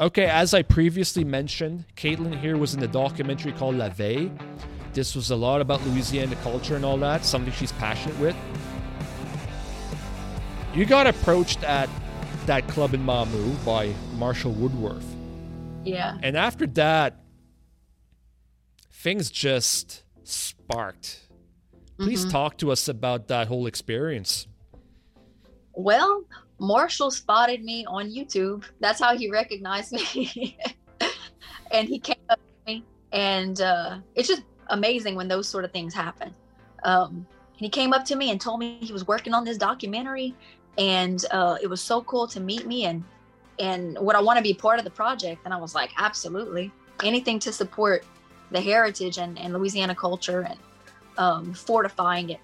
Okay, as I previously mentioned, Katelyn here was in the documentary called La Veille. This was a lot about Louisiana culture and all that, something she's passionate with. You got approached at that club in Mamou by Marshall Woodworth. Yeah. And after that, things just sparked. Please Mhm. talk to us about that whole experience. Well, Marshall spotted me on YouTube. That's how he recognized me. and he came up to me, and uh, it's just amazing when those sort of things happen. Um, he came up to me and told me he was working on this documentary, and uh, it was so cool to meet me and and would I want to be part of the project? And I was like, absolutely, anything to support the heritage and, and Louisiana culture and um, fortifying it.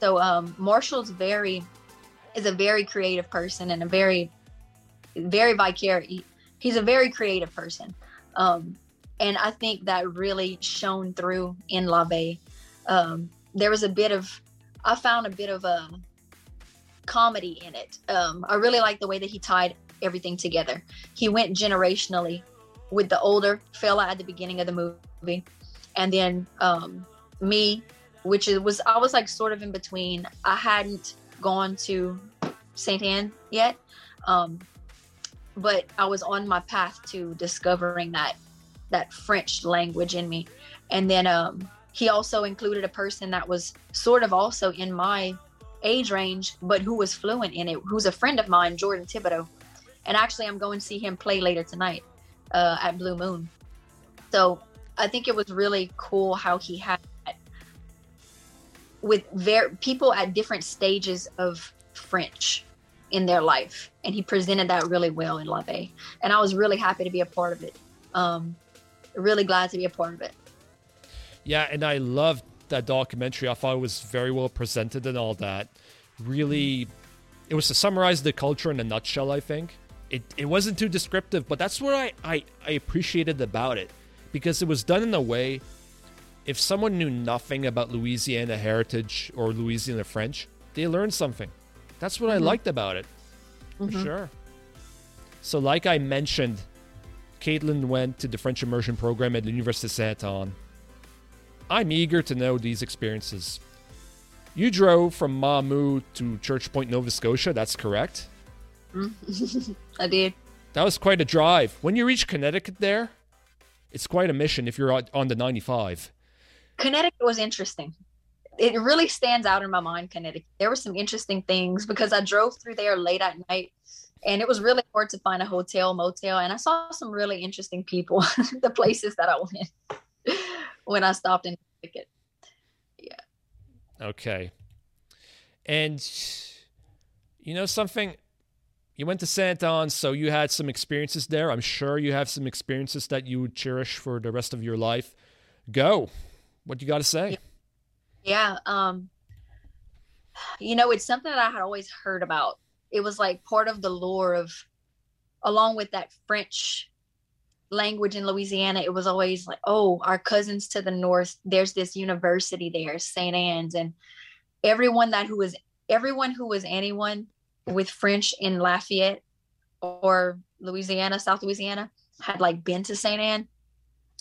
So um, Marshall's very is a very creative person and a very very vicarious he's a very creative person. Um and i think that really shone through in la Veille. um there was a bit of i found a bit of a comedy in it. Um i really like the way that he tied everything together. He went generationally with the older fella at the beginning of the movie. And then um me which was i was like sort of in between. I hadn't gone to St. Anne yet. Um, but I was on my path to discovering that that French language in me. And then um, he also included a person that was sort of also in my age range, but who was fluent in it, who's a friend of mine, Jordan Thibodeau. And actually, I'm going to see him play later tonight uh, at Blue Moon. So I think it was really cool how he had with ver- people at different stages of French in their life, and he presented that really well in La Veille. And I was really happy to be a part of it. Um, really glad to be a part of it. Yeah, and I loved that documentary. I thought it was very well presented and all that. Really, it was to summarize the culture in a nutshell, I think. It, it wasn't too descriptive, but that's what I, I, I appreciated about it. Because it was done in a way, if someone knew nothing about Louisiana heritage or Louisiana French, they learned something. That's what I Mhm. liked about it. For Mhm. sure. So, like I mentioned, Katelyn went to the French immersion program at the University of Saint Anne. I'm eager to know these experiences. You drove from Mamou to Church Point, Nova Scotia, that's correct? Mhm. I did. That was quite a drive. When you reach Connecticut there, it's quite a mission if you're on on the 95. Connecticut was interesting. It really stands out in my mind, Connecticut. There were some interesting things because I drove through there late at night and it was really hard to find a hotel, motel, and I saw some really interesting people, the places that I went when I stopped in Connecticut. Yeah. Okay. And you know something? You went to Saint Anne, so you had some experiences there. I'm sure you have some experiences that you would cherish for the rest of your life. Go. What you got to say? Yeah. Um, you know, it's something that I had always heard about. It was like part of the lore of, along with that French language in Louisiana, it was always like, oh, our cousins to the north, there's this university there, St. Anne's. And everyone that who was, everyone who was anyone with French in Lafayette or Louisiana, South Louisiana, had like been to St. Anne.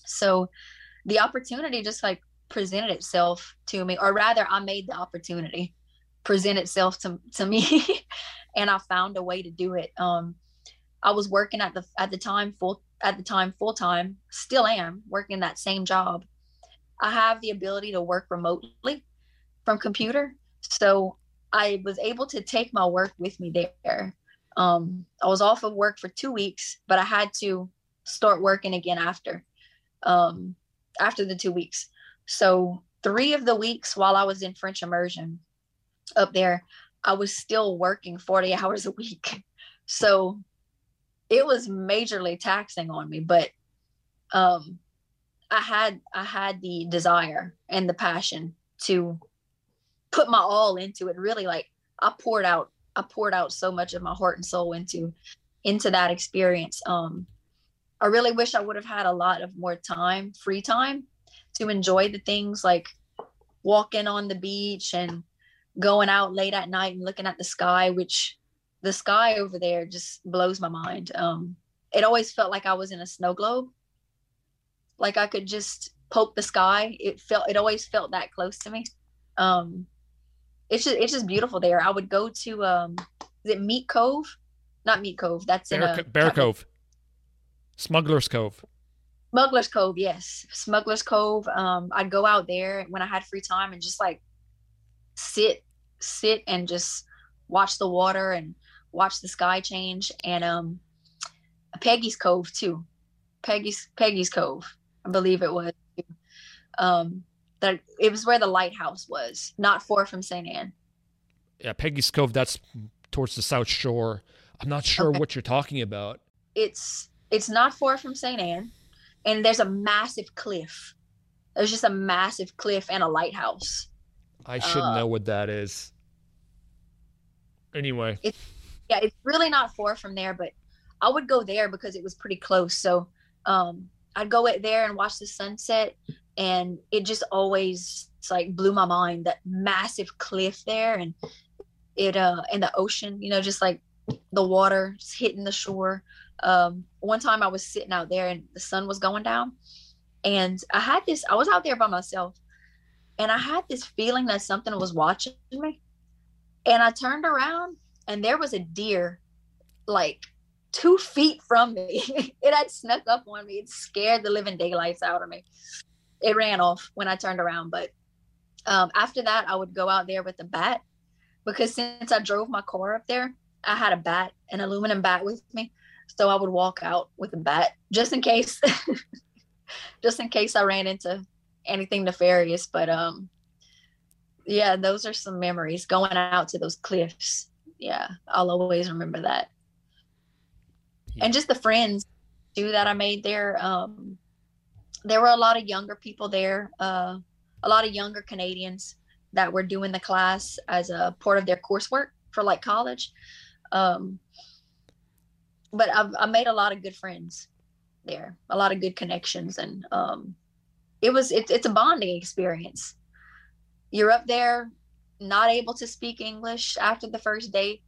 So the opportunity just like presented itself to me, or rather, I made the opportunity present itself to, to me, and I found a way to do it. Um, I was working at the at the time full at the time full time, still am working that same job. I have the ability to work remotely from computer, so I was able to take my work with me there. Um, I was off of work for two weeks, but I had to start working again after um, after the two weeks. So three of the weeks while I was in French immersion up there, I was still working 40 hours a week. So it was majorly taxing on me, but um I had I had the desire and the passion to put my all into it. Really like I poured out I poured out so much of my heart and soul into into that experience. Um I really wish I would have had a lot of more time, free time to enjoy the things like walking on the beach and going out late at night and looking at the sky, which the sky over there just blows my mind. Um, it always felt like I was in a snow globe. Like I could just poke the sky. It felt it always felt that close to me. Um it's just it's just beautiful there. I would go to um is it Meat Cove? Not Meat Cove. That's Bear, in a, Bear Cove. Smuggler's Cove. Smuggler's Cove, yes. Smuggler's Cove. Um, I'd go out there when I had free time and just like sit, sit and just watch the water and watch the sky change. And um, Peggy's Cove too. Peggy's Peggy's Cove, I believe it was. Um, that it was where the lighthouse was, not far from St. Anne. Yeah, Peggy's Cove. That's towards the south shore. I'm not sure okay. what you're talking about. It's it's not far from St. Anne, and there's a massive cliff. There's just a massive cliff and a lighthouse. I should uh, know what that is. Anyway, it's yeah, it's really not far from there, but I would go there because it was pretty close. So um, I'd go it there and watch the sunset, and it just always it's like blew my mind that massive cliff there, and it uh and the ocean, you know, just like the water hitting the shore. Um, one time I was sitting out there and the sun was going down, and I had this. I was out there by myself, and I had this feeling that something was watching me. And I turned around, and there was a deer, like two feet from me. it had snuck up on me. It scared the living daylights out of me. It ran off when I turned around, but um, after that, I would go out there with a bat because since I drove my car up there, I had a bat, an aluminum bat with me. So I would walk out with a bat just in case, just in case I ran into anything nefarious. But um, yeah, those are some memories going out to those cliffs. Yeah, I'll always remember that. Yeah. And just the friends too that I made there. Um, there were a lot of younger people there, uh, a lot of younger Canadians that were doing the class as a part of their coursework for like college. Um, but I've I made a lot of good friends there, a lot of good connections, and um, it was it, it's a bonding experience. You're up there, not able to speak English after the first date,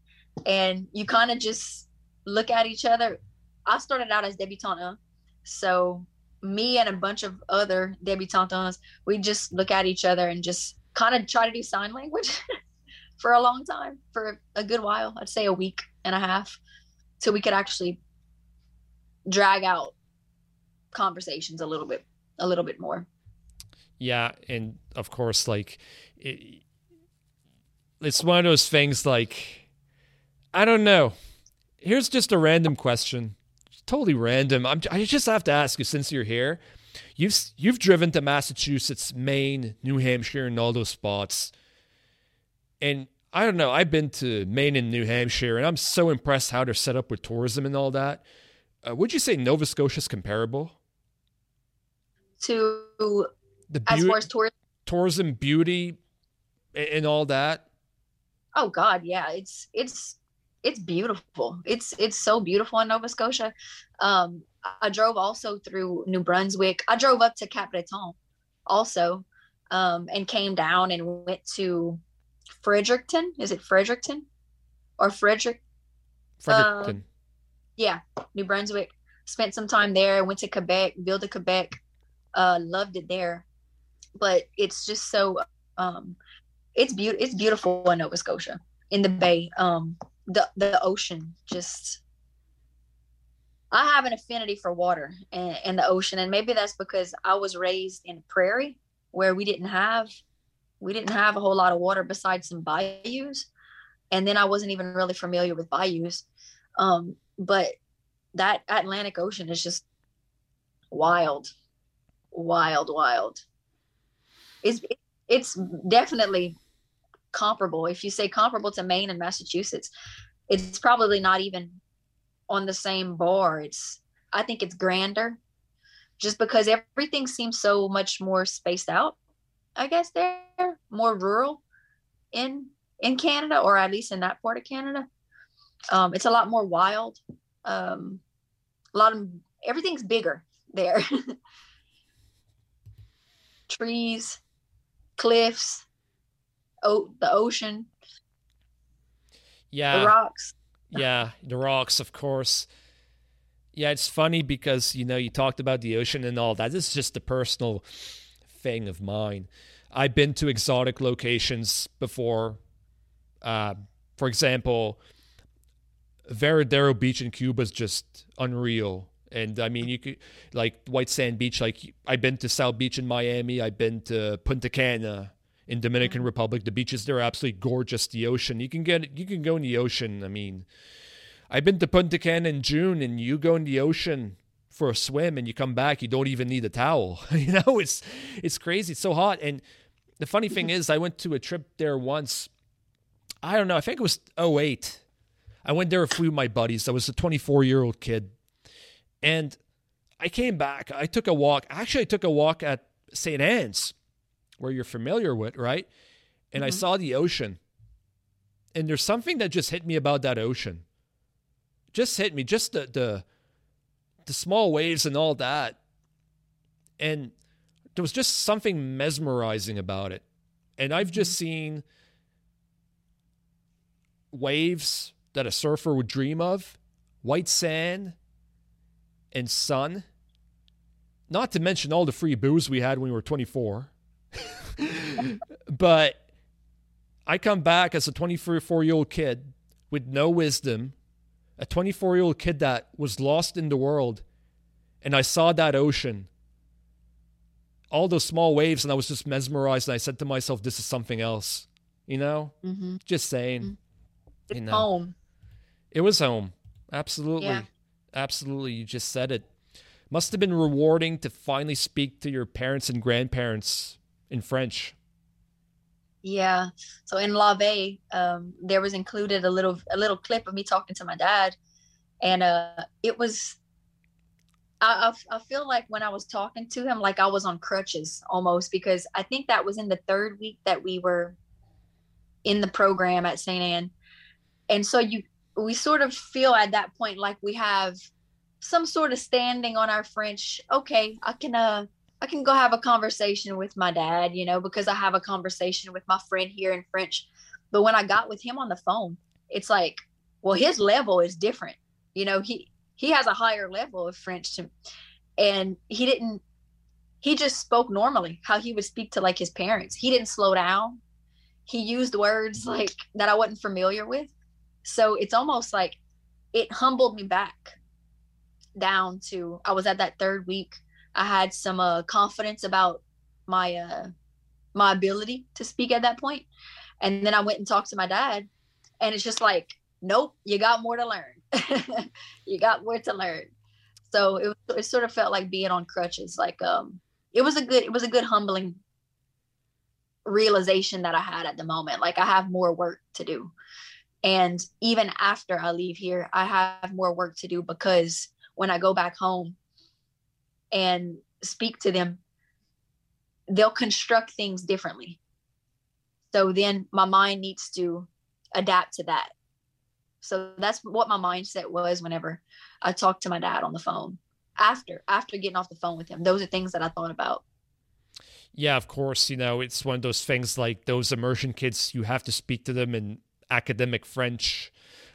and you kind of just look at each other. I started out as debutante, so me and a bunch of other debutantes, we just look at each other and just kind of try to do sign language for a long time, for a good while. I'd say a week and a half, so we could actually drag out conversations a little bit, a little bit more. Yeah, and of course, like it, it's one of those things. Like I don't know. Here's just a random question, totally random. I'm, I just have to ask you since you're here. You've you've driven to Massachusetts, Maine, New Hampshire, and all those spots. And I don't know. I've been to Maine and New Hampshire, and I'm so impressed how they're set up with tourism and all that. Uh, would you say Nova Scotia is comparable to the be- as far as tourism? tourism, beauty, and, and all that? Oh God, yeah. It's it's it's beautiful. It's it's so beautiful in Nova Scotia. Um, I drove also through New Brunswick. I drove up to Cap Breton also, um, and came down and went to Fredericton. Is it Fredericton or Frederick? Fredericton. Uh, yeah, New Brunswick. Spent some time there. Went to Quebec, Ville de Quebec. Uh, loved it there, but it's just so um, it's beautiful. It's beautiful in Nova Scotia in the Bay. Um, the the ocean just. I have an affinity for water and, and the ocean, and maybe that's because I was raised in a prairie where we didn't have we didn't have a whole lot of water besides some bayous and then i wasn't even really familiar with bayous. Um, but that atlantic ocean is just wild wild wild. It's it's definitely comparable. If you say comparable to maine and massachusetts it's probably not even on the same bar. It's i think it's grander just because everything seems so much more spaced out I guess they're more rural in in Canada, or at least in that part of Canada. Um, it's a lot more wild. Um, a lot of everything's bigger there. Trees, cliffs, oh, the ocean. Yeah, the rocks. Yeah, the rocks, of course. Yeah, it's funny because you know you talked about the ocean and all that. This is just a personal thing of mine. I've been to exotic locations before. Uh, for example, Varadero Beach in Cuba is just unreal. And I mean, you could like White Sand Beach. Like I've been to South Beach in Miami. I've been to Punta Cana in Dominican mm-hmm. Republic. The beaches there are absolutely gorgeous. The ocean, you can get, you can go in the ocean. I mean, I've been to Punta Cana in June, and you go in the ocean for a swim, and you come back, you don't even need a towel. you know, it's it's crazy. It's so hot. And the funny thing is, I went to a trip there once. I don't know. I think it was 08. I went there with a few of my buddies. I was a 24 year old kid, and I came back. I took a walk. Actually, I took a walk at St. Anne's where you're familiar with, right? And mm-hmm. I saw the ocean. And there's something that just hit me about that ocean. Just hit me, just the the the small waves and all that. And there was just something mesmerizing about it. And I've just mm-hmm. seen waves that a surfer would dream of, white sand and sun. Not to mention all the free booze we had when we were 24. but I come back as a 24 year old kid with no wisdom, a 24 year old kid that was lost in the world, and I saw that ocean, all those small waves, and I was just mesmerized. And I said to myself, "This is something else," you know. Mm-hmm. Just saying. Mm-hmm. You know. home. It was home. Absolutely. Yeah. Absolutely. You just said it. Must have been rewarding to finally speak to your parents and grandparents in French. Yeah. So in La Ve, um, there was included a little a little clip of me talking to my dad, and uh, it was. I, I, I feel like when I was talking to him, like I was on crutches almost because I think that was in the third week that we were in the program at St. Anne, and so you we sort of feel at that point like we have some sort of standing on our French. Okay, I can uh I can go have a conversation with my dad, you know, because I have a conversation with my friend here in French. But when I got with him on the phone, it's like, well, his level is different. You know, he he has a higher level of French to, and he didn't he just spoke normally how he would speak to like his parents. He didn't slow down. He used words like that I wasn't familiar with. So it's almost like it humbled me back down to I was at that third week I had some uh, confidence about my uh, my ability to speak at that point. And then I went and talked to my dad, and it's just like, nope, you got more to learn. you got more to learn. So it, it sort of felt like being on crutches. Like um, it was a good it was a good humbling realization that I had at the moment. Like I have more work to do. And even after I leave here, I have more work to do because when I go back home, and speak to them, they'll construct things differently. So then my mind needs to adapt to that. So that's what my mindset was whenever I talked to my dad on the phone. After after getting off the phone with him, those are things that I thought about. Yeah, of course. You know, it's one of those things like those immersion kids. You have to speak to them in academic French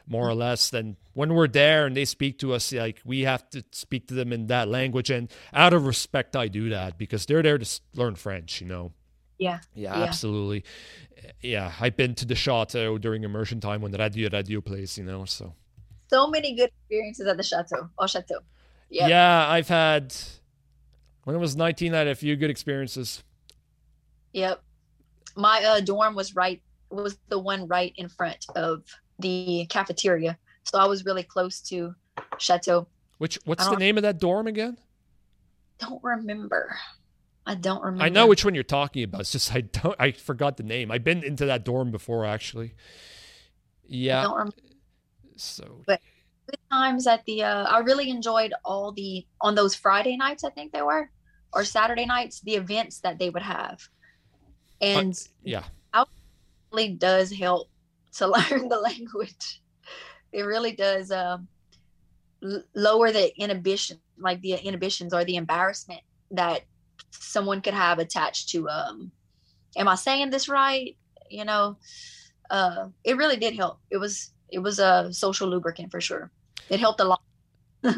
more or less. Then when we're there and they speak to us, like we have to speak to them in that language. And out of respect, I do that because they're there to learn French, you know. Yeah. Yeah, yeah. absolutely. Yeah, I've been to the chateau during immersion time when the Radio Radio plays, you know. So. So many good experiences at the chateau. Oh, chateau. Yeah. Yeah, I've had. When I was 19, I had a few good experiences. Yep. My uh, dorm was right was the one right in front of the cafeteria. So I was really close to Chateau. Which what's the name of that dorm again? Don't remember. I don't remember. I know which one you're talking about. It's just I don't I forgot the name. I've been into that dorm before actually. Yeah. So but good times at the uh I really enjoyed all the on those Friday nights I think they were or Saturday nights the events that they would have. And uh, yeah. Really does help to learn the language. It really does um, lower the inhibition, like the inhibitions or the embarrassment that someone could have attached to. Um, am I saying this right? You know, uh, it really did help. It was it was a social lubricant for sure. It helped a lot.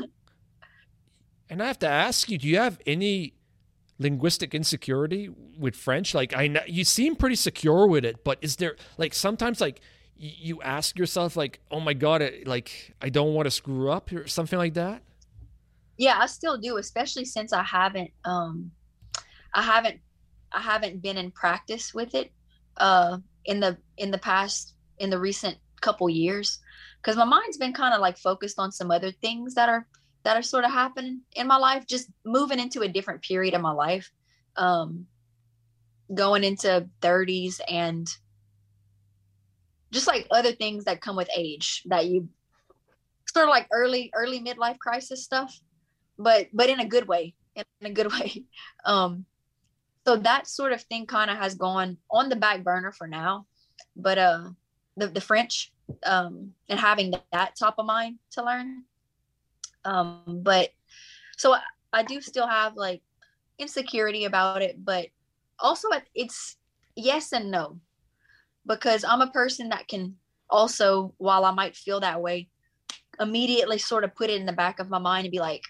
And I have to ask you, do you have any linguistic insecurity with French? Like I know you seem pretty secure with it, but is there like sometimes like you ask yourself like, "Oh my god, it, like I don't want to screw up" or something like that? Yeah, I still do, especially since I haven't um I haven't I haven't been in practice with it uh in the in the past in the recent couple years because my mind's been kind of like focused on some other things that are that are sort of happening in my life just moving into a different period of my life um going into 30s and just like other things that come with age that you sort of like early early midlife crisis stuff but but in a good way in a good way. Um so that sort of thing kind of has gone on the back burner for now but uh the, the french um and having that top of mind to learn. Um but so I, I do still have like insecurity about it but also it's yes and no because I'm a person that can also, while I might feel that way, immediately sort of put it in the back of my mind and be like,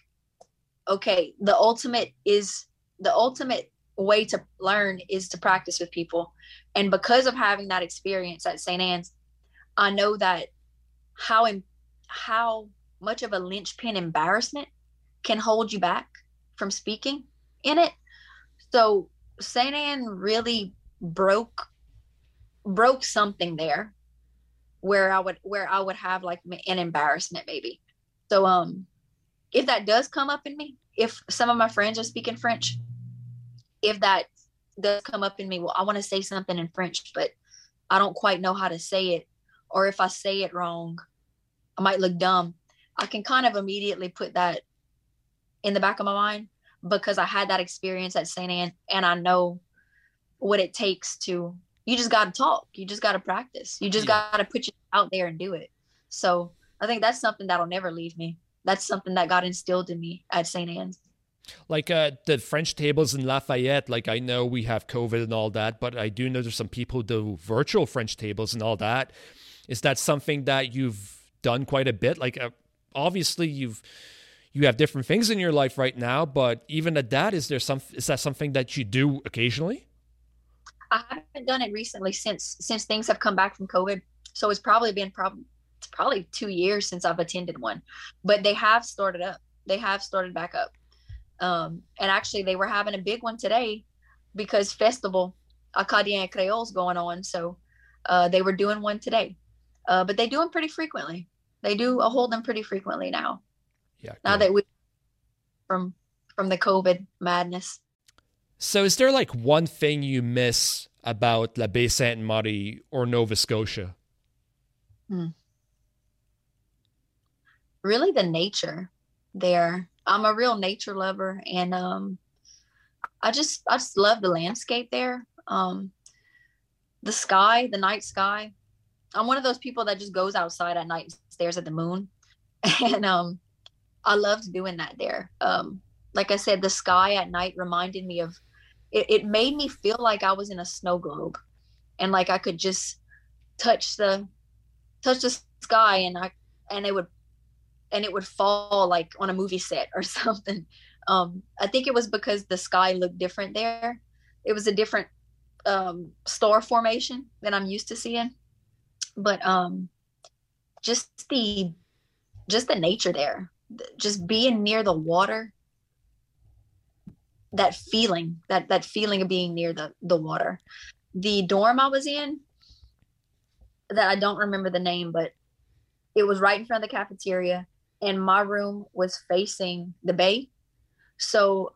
okay, the ultimate is the ultimate way to learn is to practice with people. And because of having that experience at St. Anne's, I know that how in, how much of a linchpin embarrassment can hold you back from speaking in it. So St. Anne really broke broke something there where I would where I would have like an embarrassment maybe. So um if that does come up in me, if some of my friends are speaking French, if that does come up in me, well, I want to say something in French, but I don't quite know how to say it. Or if I say it wrong, I might look dumb. I can kind of immediately put that in the back of my mind because I had that experience at St. Anne and I know what it takes to you just got to talk. You just got to practice. You just yeah. got to put you out there and do it. So I think that's something that'll never leave me. That's something that got instilled in me at St. Anne's. Like uh, the French tables in Lafayette, like I know we have COVID and all that, but I do know there's some people who do virtual French tables and all that. Is that something that you've done quite a bit? Like uh, obviously you've you have different things in your life right now, but even at that, is there some is that something that you do occasionally? I haven't done it recently since since things have come back from COVID. So it's probably been probably it's probably two years since I've attended one, but they have started up. They have started back up. Um, and actually, they were having a big one today because festival Acadien Creole's going on. So uh, they were doing one today, uh, but they do them pretty frequently. They do hold them pretty frequently now. Yeah. Now that we from from the COVID madness. So, is there like one thing you miss about La Baie Sainte Marie or Nova Scotia? Hmm. Really, the nature there. I'm a real nature lover, and um, I just I just love the landscape there. Um, the sky, the night sky. I'm one of those people that just goes outside at night and stares at the moon, and um, I loved doing that there. Um, like I said, the sky at night reminded me of it, it made me feel like I was in a snow globe and like I could just touch the touch the sky and I and it would and it would fall like on a movie set or something. Um, I think it was because the sky looked different there. It was a different um, star formation than I'm used to seeing. But um, just the just the nature there, just being near the water that feeling that that feeling of being near the the water. The dorm i was in that i don't remember the name but it was right in front of the cafeteria and my room was facing the bay. So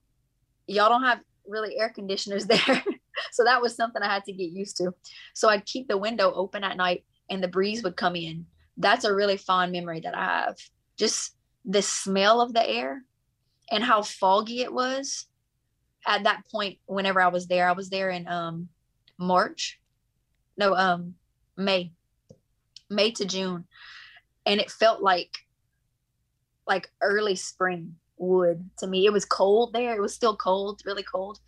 y'all don't have really air conditioners there. So that was something i had to get used to. So i'd keep the window open at night and the breeze would come in. That's a really fond memory that i have. Just the smell of the air and how foggy it was at that point whenever i was there i was there in um march. No um may. May to june. And it felt like like early spring would to me. It was cold there. It was still cold really cold.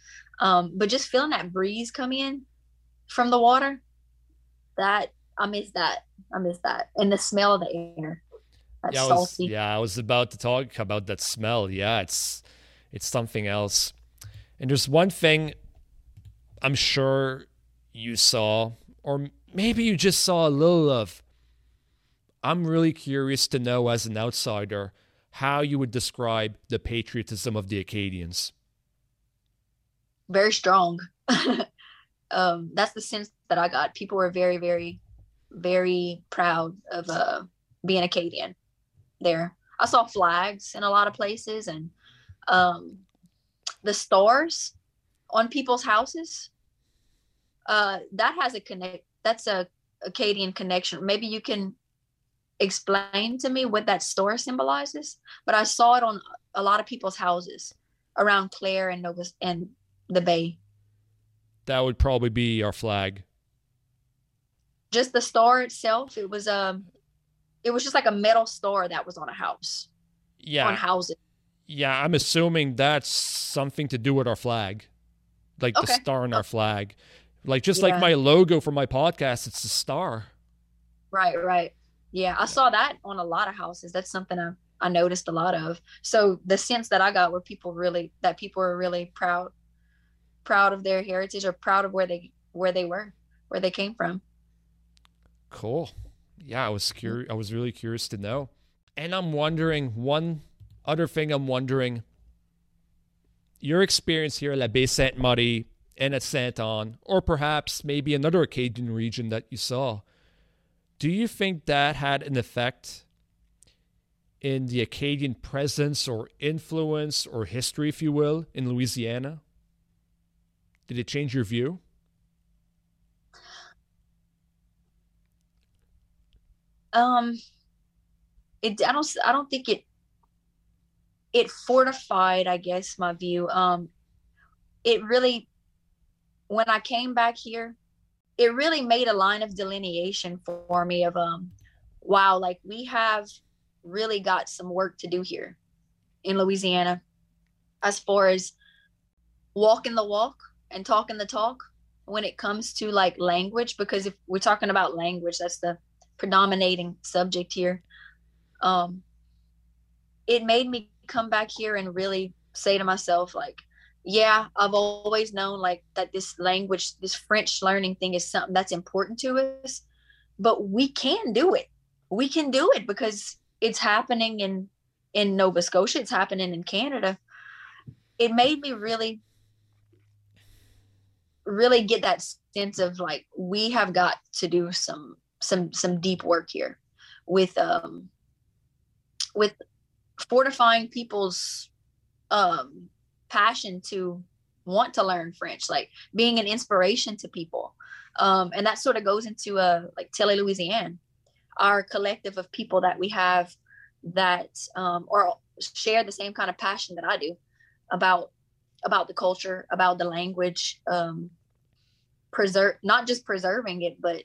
Um but just feeling that breeze come in from the water that i miss that. I miss that. And the smell of the air. That's yeah, I was, salty. yeah, I was about to talk about that smell. Yeah, it's it's something else. And there's one thing I'm sure you saw, or maybe you just saw a little of. I'm really curious to know, as an outsider, how you would describe the patriotism of the Acadians. Very strong. um, that's the sense that I got. People were very, very, very proud of uh, being Acadian there. I saw flags in a lot of places and um, the stars on people's houses. Uh, that has a connect. That's a Acadian connection. Maybe you can explain to me what that star symbolizes. But I saw it on a lot of people's houses around Clare and Nova and the Bay. That would probably be our flag. Just the star itself. It was um, it was just like a metal star that was on a house. Yeah. On houses. Yeah, I'm assuming that's something to do with our flag, like Okay. the star on our flag, like just Yeah. like my logo for my podcast. It's a star. Right, right. Yeah, I saw that on a lot of houses. That's something I, I noticed a lot of. So the sense that I got were people really that people were really proud proud of their heritage or proud of where they where they were, where they came from. Cool. Yeah, I was mm. curious. I was really curious to know, and I'm wondering one other thing. I'm wondering your experience here at La Baie Sainte Marie and at Saint Anne, or perhaps maybe another Acadian region that you saw. Do you think that had an effect in the Acadian presence or influence or history, if you will, in Louisiana? Did it change your view? Um it I don't I don't think it it fortified, I guess, my view. Um it really when I came back here, it really made a line of delineation for me of um wow, like we have really got some work to do here in Louisiana as far as walking the walk and talking the talk when it comes to like language because if we're talking about language that's the predominating subject here um it made me come back here and really say to myself like yeah i've always known like that this language this french learning thing is something that's important to us but we can do it. We can do it because it's happening in in nova scotia. It's happening in canada. It made me really really get that sense of like we have got to do some some some deep work here with um with fortifying people's um passion to want to learn french like being an inspiration to people. Um and that sort of goes into a like tele louisiane our collective of people that we have that um or share the same kind of passion that i do about about the culture about the language um preserve not just preserving it but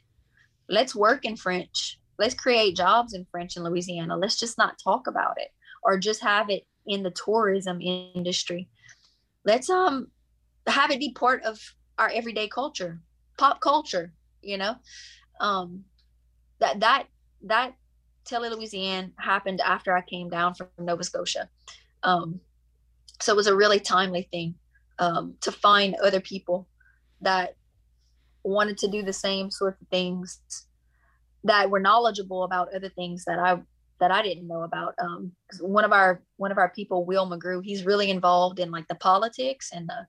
let's work in french. Let's create jobs in french in louisiana. Let's just not talk about it or just have it in the tourism industry. Let's um have it be part of our everyday culture pop culture you know? Um that that that tele louisiane happened after i came down from nova scotia. Um so it was a really timely thing um to find other people that wanted to do the same sort of things that were knowledgeable about other things that I that I didn't know about. Um, one of our one of our people, Will McGrew, he's really involved in like the politics and the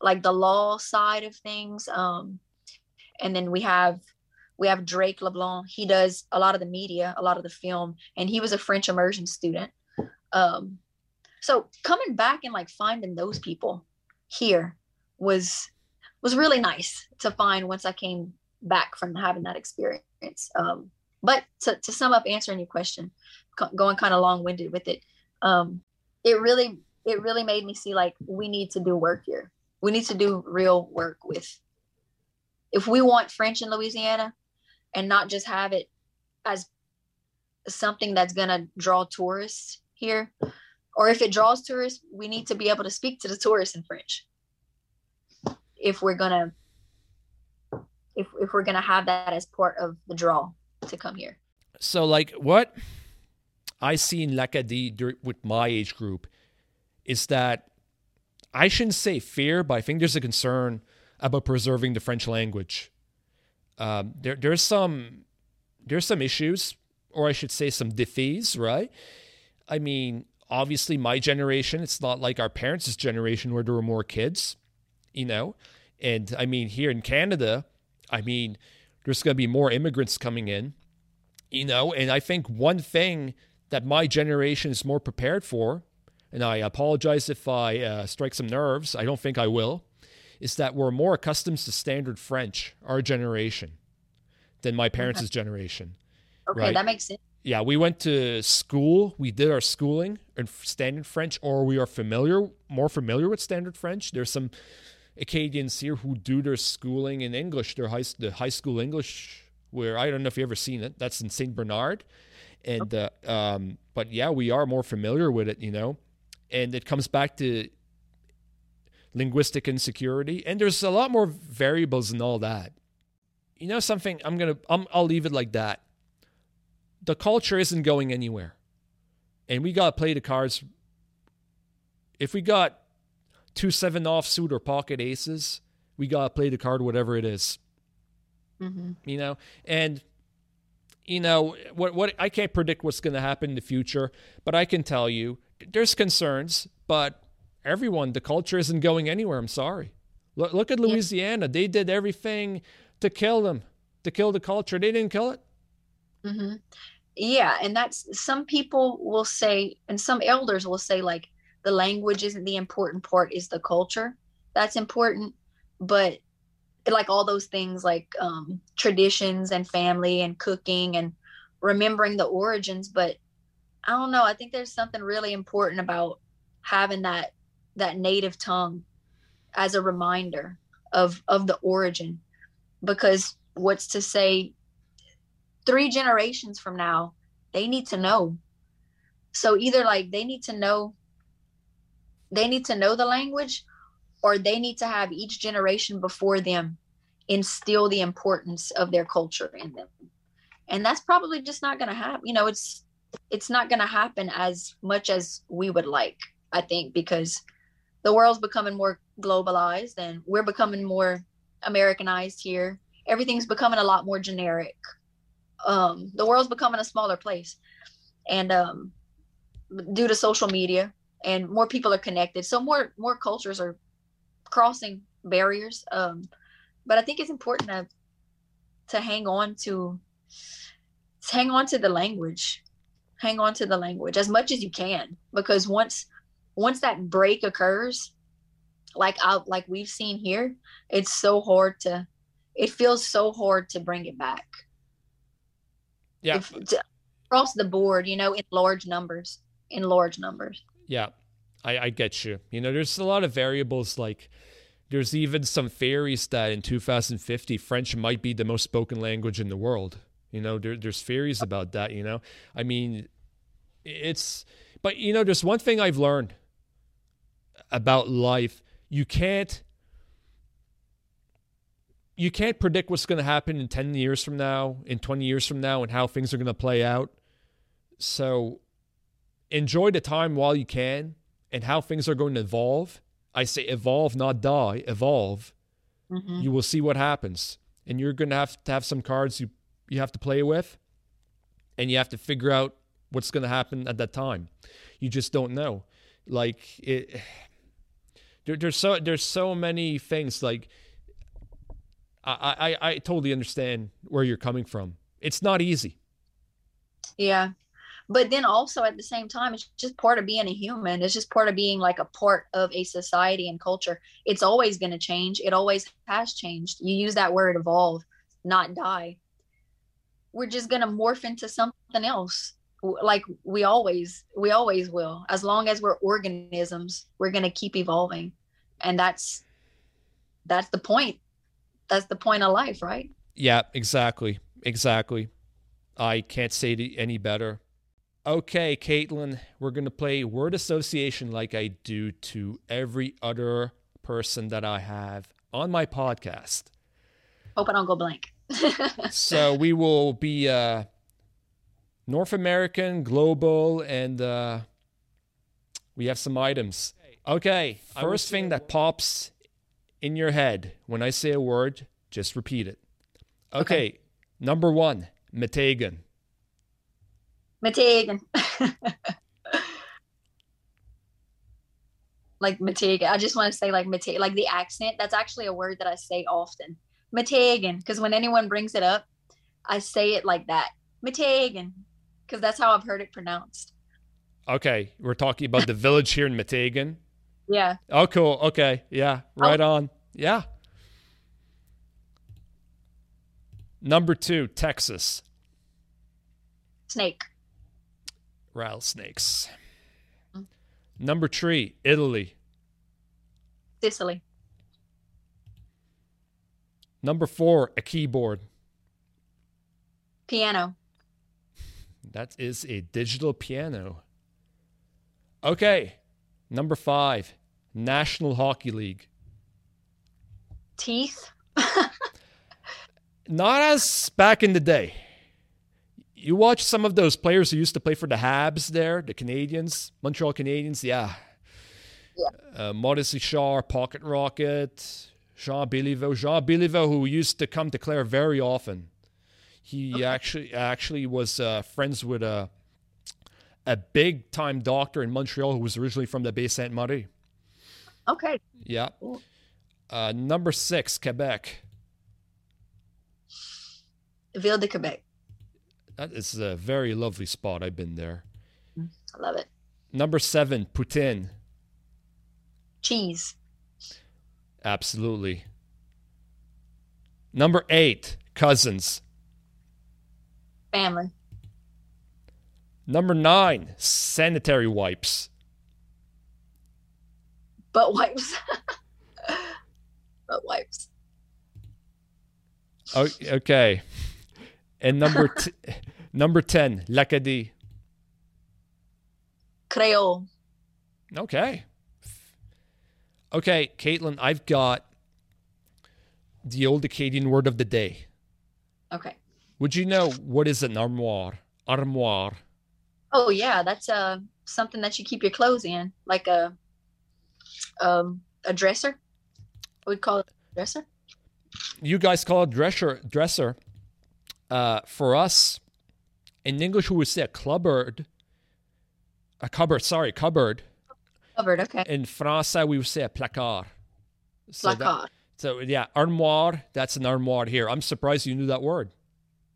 like the law side of things. Um, and then we have we have Drake LeBlanc. He does a lot of the media, a lot of the film, and he was a French immersion student. Um, so coming back and like finding those people here was was really nice to find once I came back from having that experience. Um, but to, to sum up answering your question, going kind of long winded with it, um, it really it really made me see like we need to do work here. We need to do real work with. If we want French in Louisiana, and not just have it as something that's gonna draw tourists here, or if it draws tourists, we need to be able to speak to the tourists in French if we're gonna if if we're gonna have that as part of the draw to come here. So, like, what I see in l'Acadie with my age group is that I shouldn't say fear, but I think there's a concern about preserving the French language. Um, there, there's some there's some issues, or I should say, some défis, right? I mean, obviously, my generation, it's not like our parents' generation where there were more kids, you know. And I mean, here in Canada, I mean, there's going to be more immigrants coming in, you know. And I think one thing that my generation is more prepared for, and I apologize if I uh, strike some nerves, I don't think I will, is that we're more accustomed to standard French, our generation, than my parents' okay. generation. Okay, right? that makes sense. Yeah, we went to school. We did our schooling in standard French, or we are familiar, more familiar with standard French. There's some Acadians here who do their schooling in English, their high, the high school English, where I don't know if you ever seen it. That's in Saint Bernard, and uh, um, but yeah, we are more familiar with it, you know, and it comes back to linguistic insecurity, and there's a lot more variables and all that. You know something? I'm gonna i I'll leave it like that. The culture isn't going anywhere, and we gotta play the cards. If we got two seven offsuit or pocket aces, we gotta play the card whatever it is. Mm-hmm. You know, and you know what? What I can't predict what's going to happen in the future, but I can tell you there's concerns. But everyone, the culture isn't going anywhere. I'm sorry. Look, look at Louisiana. They did everything to kill them, to kill the culture. They didn't kill it. Mm-hmm. Yeah, and that's some people will say, and some elders will say, like the language isn't the important part; is the culture that's important. But like all those things, like um, traditions and family and cooking and remembering the origins. But I don't know. I think there's something really important about having that that native tongue as a reminder of of the origin because what's to say three generations from now they need to know so either like they need to know they need to know the language or they need to have each generation before them instill the importance of their culture in them and that's probably just not going to happen you know it's it's not going to happen as much as we would like i think because the world's becoming more globalized and we're becoming more Americanized here. Everything's becoming a lot more generic. Um, the world's becoming a smaller place. And um, due to social media and more people are connected. So more more cultures are crossing barriers. Um, but I think it's important to to hang on to, to hang on to the language. Hang on to the language as much as you can because once once that break occurs, like out like we've seen here, it's so hard to it feels so hard to bring it back. Yeah. If, to, across the board, you know, in large numbers. In large numbers. Yeah. I, I get you. You know, there's a lot of variables like there's even some theories that in 2050 French might be the most spoken language in the world. You know, there, there's theories about that, you know. I mean, it's but you know, there's one thing I've learned about life. You can't you can't predict what's going to happen in 10 years from now, in 20 years from now and how things are going to play out. So enjoy the time while you can and how things are going to evolve. I say evolve, not die, evolve. Mm-hmm. You will see what happens. And you're going to have to have some cards you you have to play with and you have to figure out what's going to happen at that time. You just don't know. Like it there, there's so there's so many things like I, I I totally understand where you're coming from. It's not easy. Yeah. But then also at the same time, it's just part of being a human. It's just part of being like a part of a society and culture. It's always going to change. It always has changed. You use that word evolve, not die. We're just going to morph into something else like we always we always will as long as we're organisms we're going to keep evolving and that's that's the point that's the point of life right yeah exactly exactly i can't say it any better okay katelyn we're going to play word association like i do to every other person that i have on my podcast hope i don't go blank so we will be uh North American, global, and uh, we have some items. Okay, first thing that pops in your head when I say a word, just repeat it. Okay, Okay. number one, Meteghan. Matagan. like Matagan. I just want to say like Matag, like the accent. That's actually a word that I say often. Matagan, because when anyone brings it up, I say it like that. Matagan, because that's how I've heard it pronounced. Okay, we're talking about the village here in Meteghan. Yeah. Oh, cool. Okay, yeah, right on. Yeah. Number two, Texas. Snake. Rattlesnakes. Mm. Number three, Italy. Sicily. Number four, a keyboard. Piano. That is a digital piano. Okay. Number five, National Hockey League. Teeth. Not as back in the day. You watch some of those players who used to play for the Habs there, the Canadians, Montreal Canadiens, yeah. Yeah. Uh, Maurice Richard, Pocket Rocket, Jean Béliveau. Jean Béliveau, who used to come to Clare very often. He Okay. actually actually was uh, friends with a a big time doctor in Montreal who was originally from the Baie Sainte Marie. Okay. Yeah. Uh, number six, Quebec. Ville de Quebec. That is a very lovely spot. I've been there. I love it. Number seven, Poutine. Cheese. Absolutely. Number eight, Cousins. Family. Number nine, sanitary wipes. Butt wipes. Butt wipes. O- okay. And number t- number ten, L'Acadie. Creole. Okay. Okay, Katelyn, I've got the old Acadian word of the day. Okay. Would you know what is an armoire? Armoire. Oh yeah, that's uh something that you keep your clothes in, like a um a dresser. We'd call it a dresser. you guys call it dresser dresser uh, for us in english we would say a cupboard a cupboard sorry cupboard Cupboard, Okay. in français we would say a placard so, that- Placard. so yeah armoire that's an armoire here i'm surprised you knew that word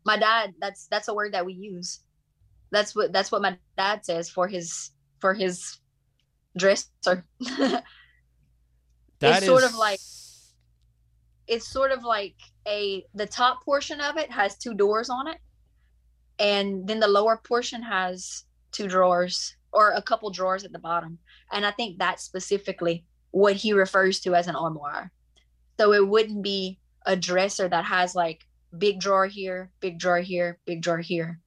My dad. That's that's a word that we use. That's what that's what my dad says for his for his dresser. That It's sort of like- it's sort of like a the top portion of it has two doors on it and then the lower portion has two drawers or a couple drawers at the bottom. And i think that's specifically what he refers to as an armoire. So it wouldn't be a dresser that has like big drawer here big drawer here big drawer here.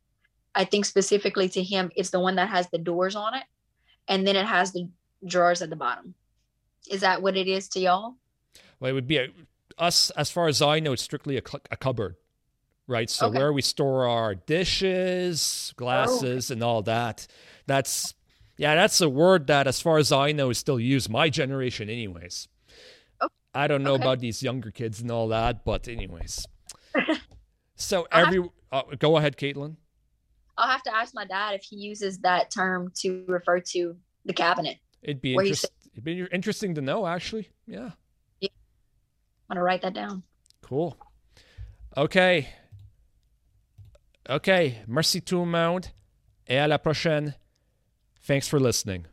I think specifically to him it's the one that has the doors on it and then it has the drawers at the bottom. Is that what it is to y'all? Well, it would be a, us as far as i know it's strictly a, cl- a cupboard right so Okay. where we store our dishes glasses and all that that's yeah that's a word that as far as i know is still used my generation anyways Oh, i don't know okay. about these younger kids and all that but anyways so every uh, go ahead katelyn I'll have to ask my dad if he uses that term to refer to the cabinet. it'd be you it'd be interesting to know actually yeah I'm gonna write that down. Cool. OK. OK. Merci tout le monde. Et à la prochaine. Thanks for listening.